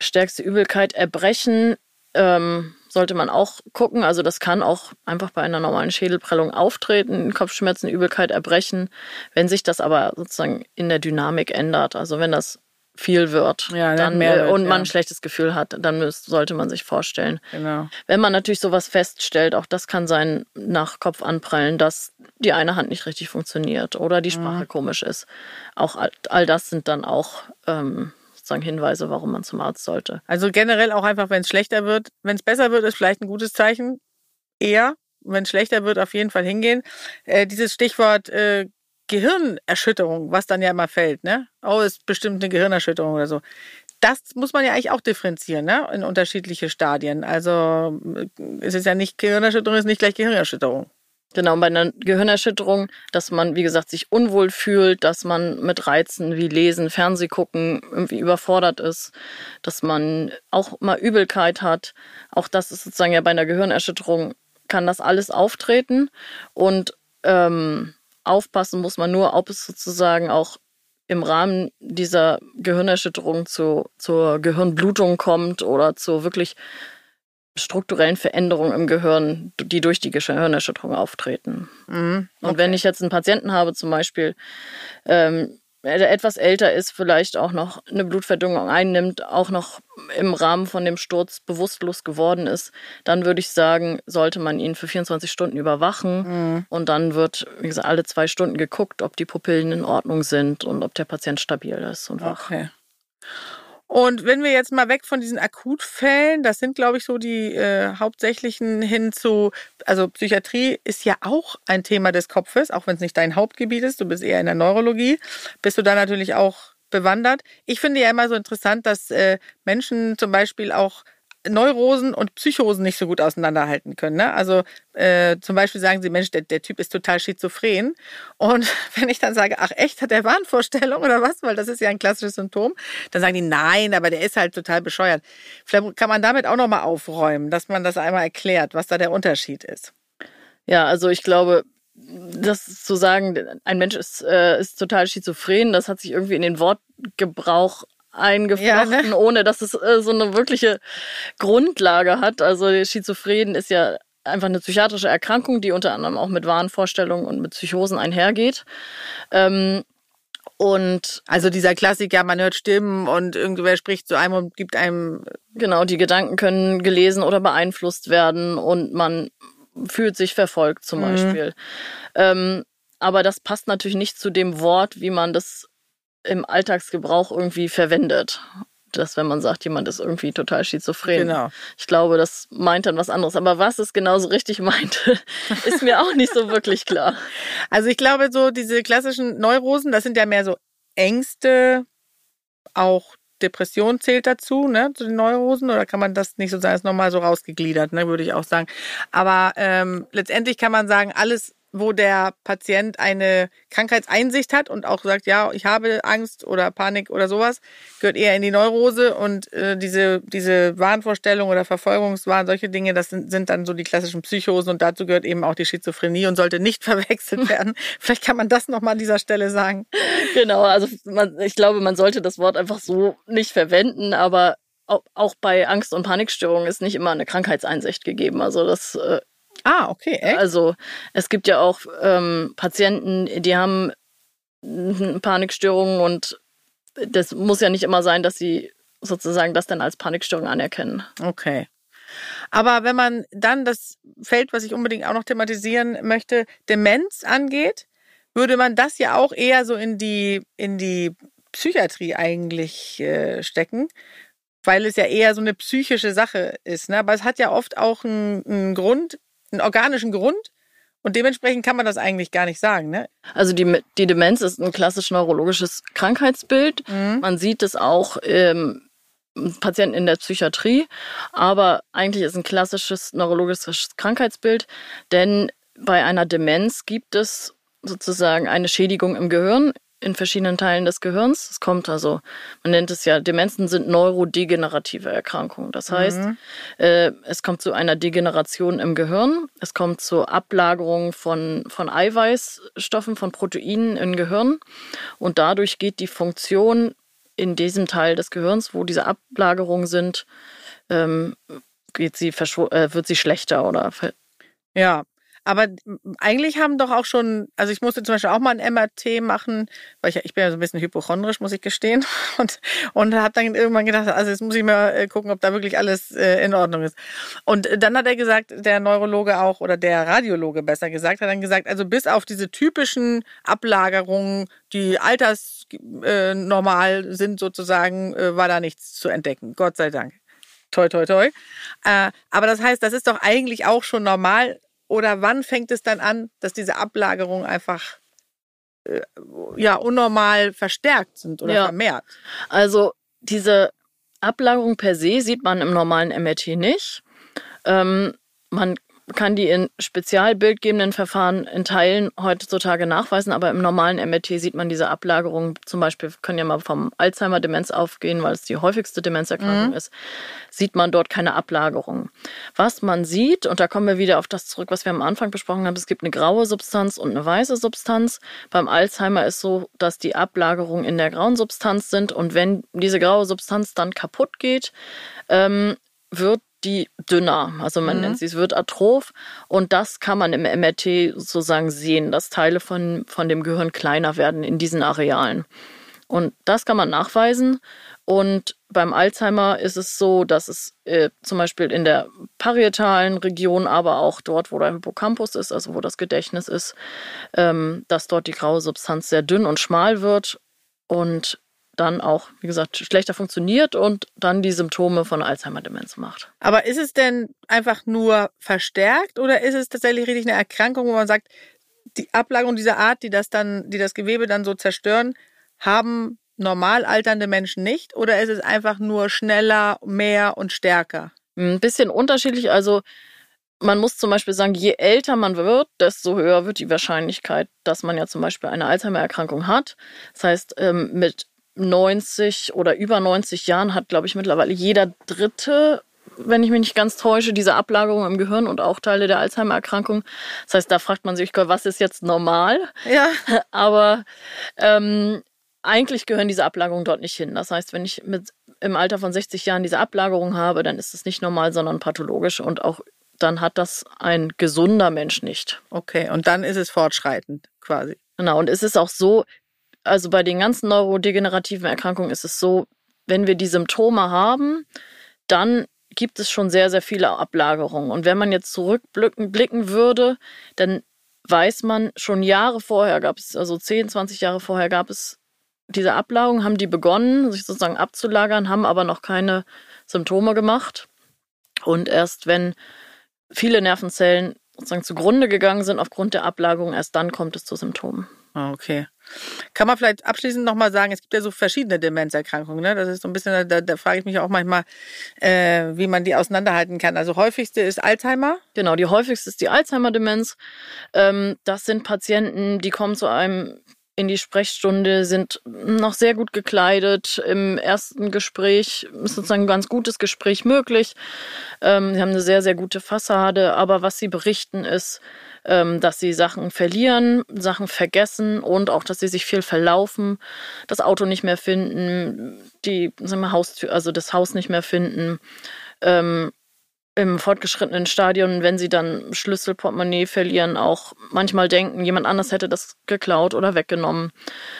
Stärkste Übelkeit, Erbrechen ähm, sollte man auch gucken. Also das kann auch einfach bei einer normalen Schädelprellung auftreten, Kopfschmerzen, Übelkeit, Erbrechen. Wenn sich das aber sozusagen in der Dynamik ändert, also wenn das viel wird ja, dann, mehr äh, wird, und man ja. ein schlechtes Gefühl hat, dann müsst, sollte man sich vorstellen. Genau. Wenn man natürlich sowas feststellt, auch das kann sein nach Kopf anprallen, dass die eine Hand nicht richtig funktioniert oder die Sprache mhm. komisch ist. Auch all, all, das sind dann auch ähm, sozusagen Hinweise, warum man zum Arzt sollte. Also generell auch einfach, wenn es schlechter wird. Wenn es besser wird, ist vielleicht ein gutes Zeichen. Eher. Wenn es schlechter wird, auf jeden Fall hingehen. Äh, dieses Stichwort äh, Gehirnerschütterung, was dann ja immer fällt, ne? Oh, ist bestimmt eine Gehirnerschütterung oder so. Das muss man ja eigentlich auch differenzieren, ne? In unterschiedliche Stadien. Also es ist ja nicht Gehirnerschütterung, ist nicht gleich Gehirnerschütterung. Genau, bei einer Gehirnerschütterung, dass man, wie gesagt, sich unwohl fühlt, dass man mit Reizen wie Lesen, Fernseh gucken irgendwie überfordert ist, dass man auch mal Übelkeit hat. Auch das ist sozusagen ja bei einer Gehirnerschütterung, kann das alles auftreten. Und ähm, aufpassen muss man nur, ob es sozusagen auch im Rahmen dieser Gehirnerschütterung zu, zur Gehirnblutung kommt oder zu wirklich strukturellen Veränderungen im Gehirn, die durch die Gehirnerschütterung auftreten. Mhm, okay. Und wenn ich jetzt einen Patienten habe, zum Beispiel, ähm, der etwas älter ist, vielleicht auch noch eine Blutverdünnung einnimmt, auch noch im Rahmen von dem Sturz bewusstlos geworden ist, dann würde ich sagen, sollte man ihn für 24 Stunden überwachen mhm. und dann wird, wie gesagt, alle zwei Stunden geguckt, ob die Pupillen in Ordnung sind und ob der Patient stabil ist und wach. Okay. Und wenn wir jetzt mal weg von diesen Akutfällen, das sind, glaube ich, so die äh, hauptsächlichen hin zu, also Psychiatrie ist ja auch ein Thema des Kopfes, auch wenn es nicht dein Hauptgebiet ist, du bist eher in der Neurologie, bist du da natürlich auch bewandert. Ich finde ja immer so interessant, dass äh, Menschen zum Beispiel auch Neurosen und Psychosen nicht so gut auseinanderhalten können. Ne? Also äh, zum Beispiel sagen sie, Mensch, der, der Typ ist total schizophren. Und wenn ich dann sage, ach echt, hat der Wahnvorstellung oder was, weil das ist ja ein klassisches Symptom, dann sagen die, nein, aber der ist halt total bescheuert. Vielleicht kann man damit auch nochmal aufräumen, dass man das einmal erklärt, was da der Unterschied ist. Ja, also ich glaube, das zu sagen, ein Mensch ist, äh, ist total schizophren, das hat sich irgendwie in den Wortgebrauch eingeflochten, ja, ne? ohne dass es äh, so eine wirkliche Grundlage hat. Also Schizophren ist ja einfach eine psychiatrische Erkrankung, die unter anderem auch mit Wahnvorstellungen und mit Psychosen einhergeht. Ähm, und also dieser Klassiker, man hört Stimmen und irgendwer spricht zu einem und gibt einem. Genau, die Gedanken können gelesen oder beeinflusst werden und man fühlt sich verfolgt zum mhm. Beispiel. Ähm, aber das passt natürlich nicht zu dem Wort, wie man das im Alltagsgebrauch irgendwie verwendet. Dass, wenn man sagt, jemand ist irgendwie total schizophren. Genau. Ich glaube, das meint dann was anderes. Aber was es genauso richtig meinte, ist mir auch nicht so wirklich klar. Also ich glaube, so diese klassischen Neurosen, das sind ja mehr so Ängste, auch Depression zählt dazu, ne, zu den Neurosen, oder kann man das nicht so sagen, ist nochmal so rausgegliedert, ne, würde ich auch sagen. Aber ähm, letztendlich kann man sagen, alles wo der Patient eine Krankheitseinsicht hat und auch sagt, ja, ich habe Angst oder Panik oder sowas, gehört eher in die Neurose und äh, diese, diese Wahnvorstellung oder Verfolgungswahn, solche Dinge, das sind, sind dann so die klassischen Psychosen und dazu gehört eben auch die Schizophrenie und sollte nicht verwechselt werden. Vielleicht kann man das nochmal an dieser Stelle sagen. Genau, also man, ich glaube, man sollte das Wort einfach so nicht verwenden, aber auch bei Angst- und Panikstörungen ist nicht immer eine Krankheitseinsicht gegeben. Also das äh, Ah, okay, echt? Also es gibt ja auch ähm, Patienten, die haben Panikstörungen und das muss ja nicht immer sein, dass sie sozusagen das dann als Panikstörung anerkennen. Okay. Aber wenn man dann das Feld, was ich unbedingt auch noch thematisieren möchte, Demenz angeht, würde man das ja auch eher so in die, in die Psychiatrie eigentlich äh, stecken, weil es ja eher so eine psychische Sache ist. Ne? Aber es hat ja oft auch einen, einen Grund, einen organischen Grund. Und dementsprechend kann man das eigentlich gar nicht sagen. Ne? Also die, die Demenz ist ein klassisch neurologisches Krankheitsbild. Mhm. Man sieht es auch im Patienten in der Psychiatrie, aber eigentlich ist ein klassisches neurologisches Krankheitsbild, denn bei einer Demenz gibt es sozusagen eine Schädigung im Gehirn in verschiedenen Teilen des Gehirns. Es kommt also, man nennt es ja, Demenzen sind neurodegenerative Erkrankungen. Das heißt, mhm. äh, es kommt zu einer Degeneration im Gehirn, es kommt zur Ablagerung von, von Eiweißstoffen, von Proteinen im Gehirn und dadurch geht die Funktion in diesem Teil des Gehirns, wo diese Ablagerungen sind, ähm, geht sie äh, wird sie schlechter oder ja, aber eigentlich haben doch auch schon, also ich musste zum Beispiel auch mal ein MRT machen, weil ich, ich bin ja so ein bisschen hypochondrisch, muss ich gestehen. Und, und habe dann irgendwann gedacht, also jetzt muss ich mal äh, gucken, ob da wirklich alles äh, in Ordnung ist. Und dann hat er gesagt, der Neurologe auch, oder der Radiologe besser gesagt, hat dann gesagt, also bis auf diese typischen Ablagerungen, die altersnormal äh, sind sozusagen, äh, war da nichts zu entdecken. Gott sei Dank. Toi, toi, toi. Äh, aber das heißt, das ist doch eigentlich auch schon normal oder wann fängt es dann an, dass diese Ablagerungen einfach äh, ja unnormal verstärkt sind oder ja. vermehrt? Also diese Ablagerung per se sieht man im normalen MRT nicht. Ähm, man kann die in spezialbildgebenden Verfahren in Teilen heutzutage nachweisen, aber im normalen MRT sieht man diese Ablagerung. Zum Beispiel können ja mal vom Alzheimer-Demenz aufgehen, weil es die häufigste Demenzerkrankung mhm. ist, sieht man dort keine Ablagerung. Was man sieht, und da kommen wir wieder auf das zurück, was wir am Anfang besprochen haben, es gibt eine graue Substanz und eine weiße Substanz. Beim Alzheimer ist so, dass die Ablagerungen in der grauen Substanz sind und wenn diese graue Substanz dann kaputt geht, ähm, wird die dünner. Also man mhm. nennt sie, es wird atroph und das kann man im MRT sozusagen sehen, dass Teile von, von dem Gehirn kleiner werden in diesen Arealen. Und das kann man nachweisen. Und beim Alzheimer ist es so, dass es äh, zum Beispiel in der parietalen Region, aber auch dort, wo der Hippocampus ist, also wo das Gedächtnis ist, ähm, dass dort die graue Substanz sehr dünn und schmal wird und dann auch, wie gesagt, schlechter funktioniert und dann die Symptome von Alzheimer-Demenz macht. Aber ist es denn einfach nur verstärkt oder ist es tatsächlich richtig eine Erkrankung, wo man sagt, die Ablagerung dieser Art, die das dann, die das Gewebe dann so zerstören, haben normal alternde Menschen nicht? Oder ist es einfach nur schneller, mehr und stärker? Ein bisschen unterschiedlich. Also man muss zum Beispiel sagen, je älter man wird, desto höher wird die Wahrscheinlichkeit, dass man ja zum Beispiel eine Alzheimer-Erkrankung hat. Das heißt, ähm, mit 90 oder über 90 Jahren hat, glaube ich, mittlerweile jeder Dritte, wenn ich mich nicht ganz täusche, diese Ablagerung im Gehirn und auch Teile der Alzheimer-Erkrankung. Das heißt, da fragt man sich, was ist jetzt normal? Ja. Aber ähm, eigentlich gehören diese Ablagerungen dort nicht hin. Das heißt, wenn ich mit im Alter von 60 Jahren diese Ablagerung habe, dann ist es nicht normal, sondern pathologisch und auch dann hat das ein gesunder Mensch nicht. Okay, und dann ist es fortschreitend quasi. Genau, und es ist auch so, also bei den ganzen neurodegenerativen Erkrankungen ist es so, wenn wir die Symptome haben, dann gibt es schon sehr, sehr viele Ablagerungen. Und wenn man jetzt zurückblicken würde, dann weiß man, schon Jahre vorher gab es, also 10, 20 Jahre vorher gab es diese Ablagerungen, haben die begonnen, sich sozusagen abzulagern, haben aber noch keine Symptome gemacht. Und erst wenn viele Nervenzellen sozusagen zugrunde gegangen sind aufgrund der Ablagerung, erst dann kommt es zu Symptomen. Ah, okay. Kann man vielleicht abschließend nochmal sagen, es gibt ja so verschiedene Demenzerkrankungen. Ne? Das ist so ein bisschen, da, da frage ich mich auch manchmal, äh, wie man die auseinanderhalten kann. Also häufigste ist Alzheimer. Genau, die häufigste ist die Alzheimer-Demenz. Ähm, das sind Patienten, die kommen zu einem in die Sprechstunde, sind noch sehr gut gekleidet. Im ersten Gespräch ist sozusagen ein ganz gutes Gespräch möglich. Ähm, sie haben eine sehr, sehr gute Fassade, aber was sie berichten ist, ähm, dass sie Sachen verlieren, Sachen vergessen und auch, dass sie sich viel verlaufen, das Auto nicht mehr finden, die sagen wir, Haustür, also das Haus nicht mehr finden. Ähm, im fortgeschrittenen Stadion, wenn sie dann Schlüssel, Portemonnaie verlieren, auch manchmal denken, jemand anders hätte das geklaut oder weggenommen.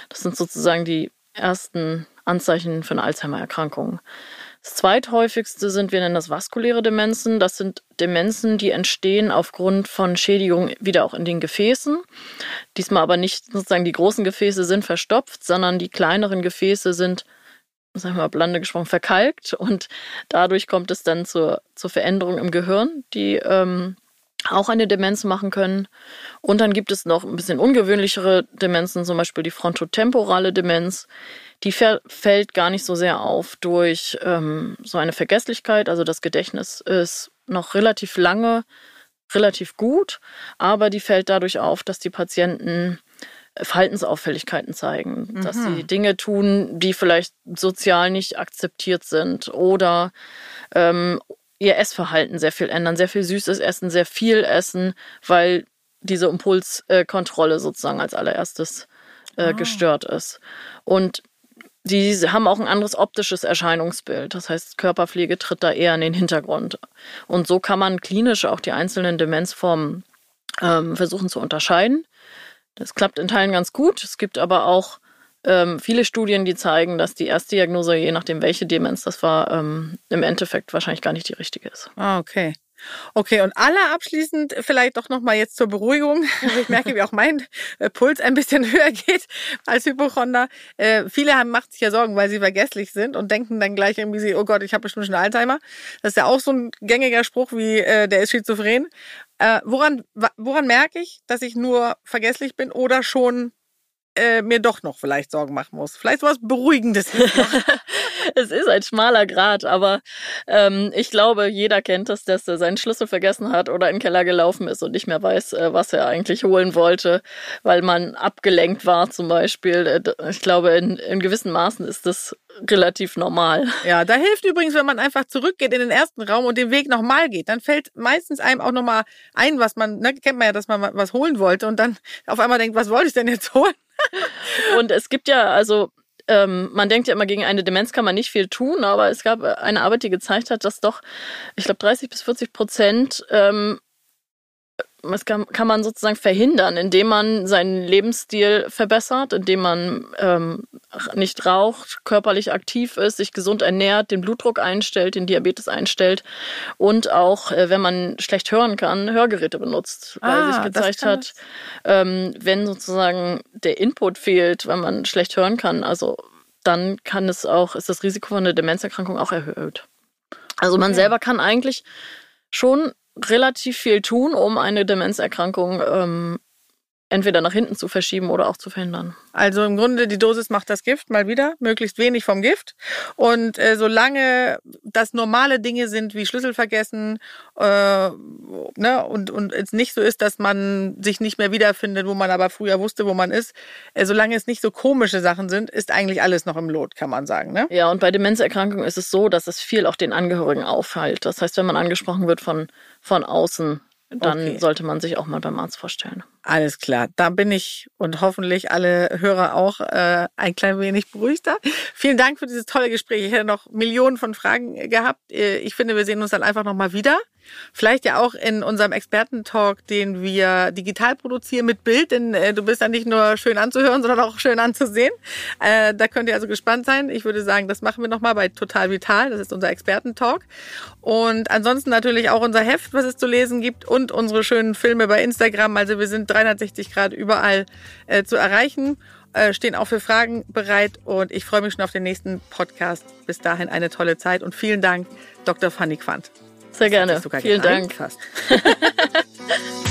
Das sind sozusagen die ersten Anzeichen für eine Alzheimer-Erkrankung. Das zweithäufigste sind, wir nennen das vaskuläre Demenzen. Das sind Demenzen, die entstehen aufgrund von Schädigung wieder auch in den Gefäßen. Diesmal aber nicht sozusagen die großen Gefäße sind verstopft, sondern die kleineren Gefäße sind sagen wir mal, blande gesprochen, verkalkt und dadurch kommt es dann zur, zur Veränderung im Gehirn, die ähm, auch eine Demenz machen können. Und dann gibt es noch ein bisschen ungewöhnlichere Demenzen, zum Beispiel die frontotemporale Demenz. Die fällt gar nicht so sehr auf durch ähm, so eine Vergesslichkeit. Also das Gedächtnis ist noch relativ lange relativ gut, aber die fällt dadurch auf, dass die Patienten Verhaltensauffälligkeiten zeigen, mhm. dass sie Dinge tun, die vielleicht sozial nicht akzeptiert sind oder ähm, ihr Essverhalten sehr viel ändern, sehr viel süßes Essen, sehr viel essen, weil diese Impulskontrolle sozusagen als allererstes äh, oh. gestört ist. Und die haben auch ein anderes optisches Erscheinungsbild. Das heißt, Körperpflege tritt da eher in den Hintergrund. Und so kann man klinisch auch die einzelnen Demenzformen ähm, versuchen zu unterscheiden. Das klappt in Teilen ganz gut. Es gibt aber auch ähm, viele Studien, die zeigen, dass die Erstdiagnose, je nachdem welche Demenz das war, ähm, im Endeffekt wahrscheinlich gar nicht die richtige ist. Ah, okay. Okay, und aller abschließend vielleicht doch nochmal jetzt zur Beruhigung. Ich merke, wie auch mein äh, Puls ein bisschen höher geht als Hypochonder. Äh, viele haben, macht sich ja Sorgen, weil sie vergesslich sind und denken dann gleich irgendwie, oh Gott, ich habe bestimmt schon Alzheimer. Das ist ja auch so ein gängiger Spruch wie, äh, der ist schizophren. Äh, woran, woran merke ich, dass ich nur vergesslich bin oder schon äh, mir doch noch vielleicht Sorgen machen muss? Vielleicht was Beruhigendes. es ist ein schmaler Grad, aber ähm, ich glaube, jeder kennt es, dass er seinen Schlüssel vergessen hat oder in den Keller gelaufen ist und nicht mehr weiß, äh, was er eigentlich holen wollte, weil man abgelenkt war zum Beispiel. Äh, ich glaube, in, in gewissen Maßen ist das relativ normal. Ja, da hilft übrigens, wenn man einfach zurückgeht in den ersten Raum und den Weg nochmal geht. Dann fällt meistens einem auch nochmal ein, was man, ne, kennt man ja, dass man was holen wollte und dann auf einmal denkt, was wollte ich denn jetzt holen? und es gibt ja, also ähm, man denkt ja immer, gegen eine Demenz kann man nicht viel tun, aber es gab eine Arbeit, die gezeigt hat, dass doch, ich glaube, 30 bis 40 Prozent ähm, das kann, kann man sozusagen verhindern, indem man seinen Lebensstil verbessert, indem man ähm, nicht raucht, körperlich aktiv ist, sich gesund ernährt, den Blutdruck einstellt, den Diabetes einstellt und auch, äh, wenn man schlecht hören kann, Hörgeräte benutzt, weil ah, sich gezeigt hat, ähm, wenn sozusagen der Input fehlt, wenn man schlecht hören kann, also dann kann es auch, ist das Risiko von einer Demenzerkrankung auch erhöht. Also man okay. selber kann eigentlich schon relativ viel tun, um eine Demenzerkrankung ähm, entweder nach hinten zu verschieben oder auch zu verhindern. Also im Grunde die Dosis macht das Gift mal wieder, möglichst wenig vom Gift. Und äh, solange das normale Dinge sind wie Schlüssel vergessen äh, ne, und, und es nicht so ist, dass man sich nicht mehr wiederfindet, wo man aber früher wusste, wo man ist, äh, solange es nicht so komische Sachen sind, ist eigentlich alles noch im Lot, kann man sagen. Ne? Ja, und bei Demenzerkrankungen ist es so, dass es viel auch den Angehörigen auffällt. Das heißt, wenn man angesprochen wird von, von außen, dann okay. sollte man sich auch mal beim Arzt vorstellen. Alles klar, da bin ich und hoffentlich alle Hörer auch äh, ein klein wenig beruhigter. Vielen Dank für dieses tolle Gespräch. Ich hätte noch Millionen von Fragen gehabt. Äh, ich finde, wir sehen uns dann einfach nochmal wieder. Vielleicht ja auch in unserem Expertentalk, den wir digital produzieren mit Bild, denn äh, du bist ja nicht nur schön anzuhören, sondern auch schön anzusehen. Äh, da könnt ihr also gespannt sein. Ich würde sagen, das machen wir nochmal bei Total Vital. Das ist unser Expertentalk. Und ansonsten natürlich auch unser Heft, was es zu lesen gibt und unsere schönen Filme bei Instagram. Also wir sind 360 Grad überall äh, zu erreichen. Äh, stehen auch für Fragen bereit und ich freue mich schon auf den nächsten Podcast. Bis dahin eine tolle Zeit und vielen Dank, Dr. Fanny Quandt. Sehr gerne. Vielen Dank.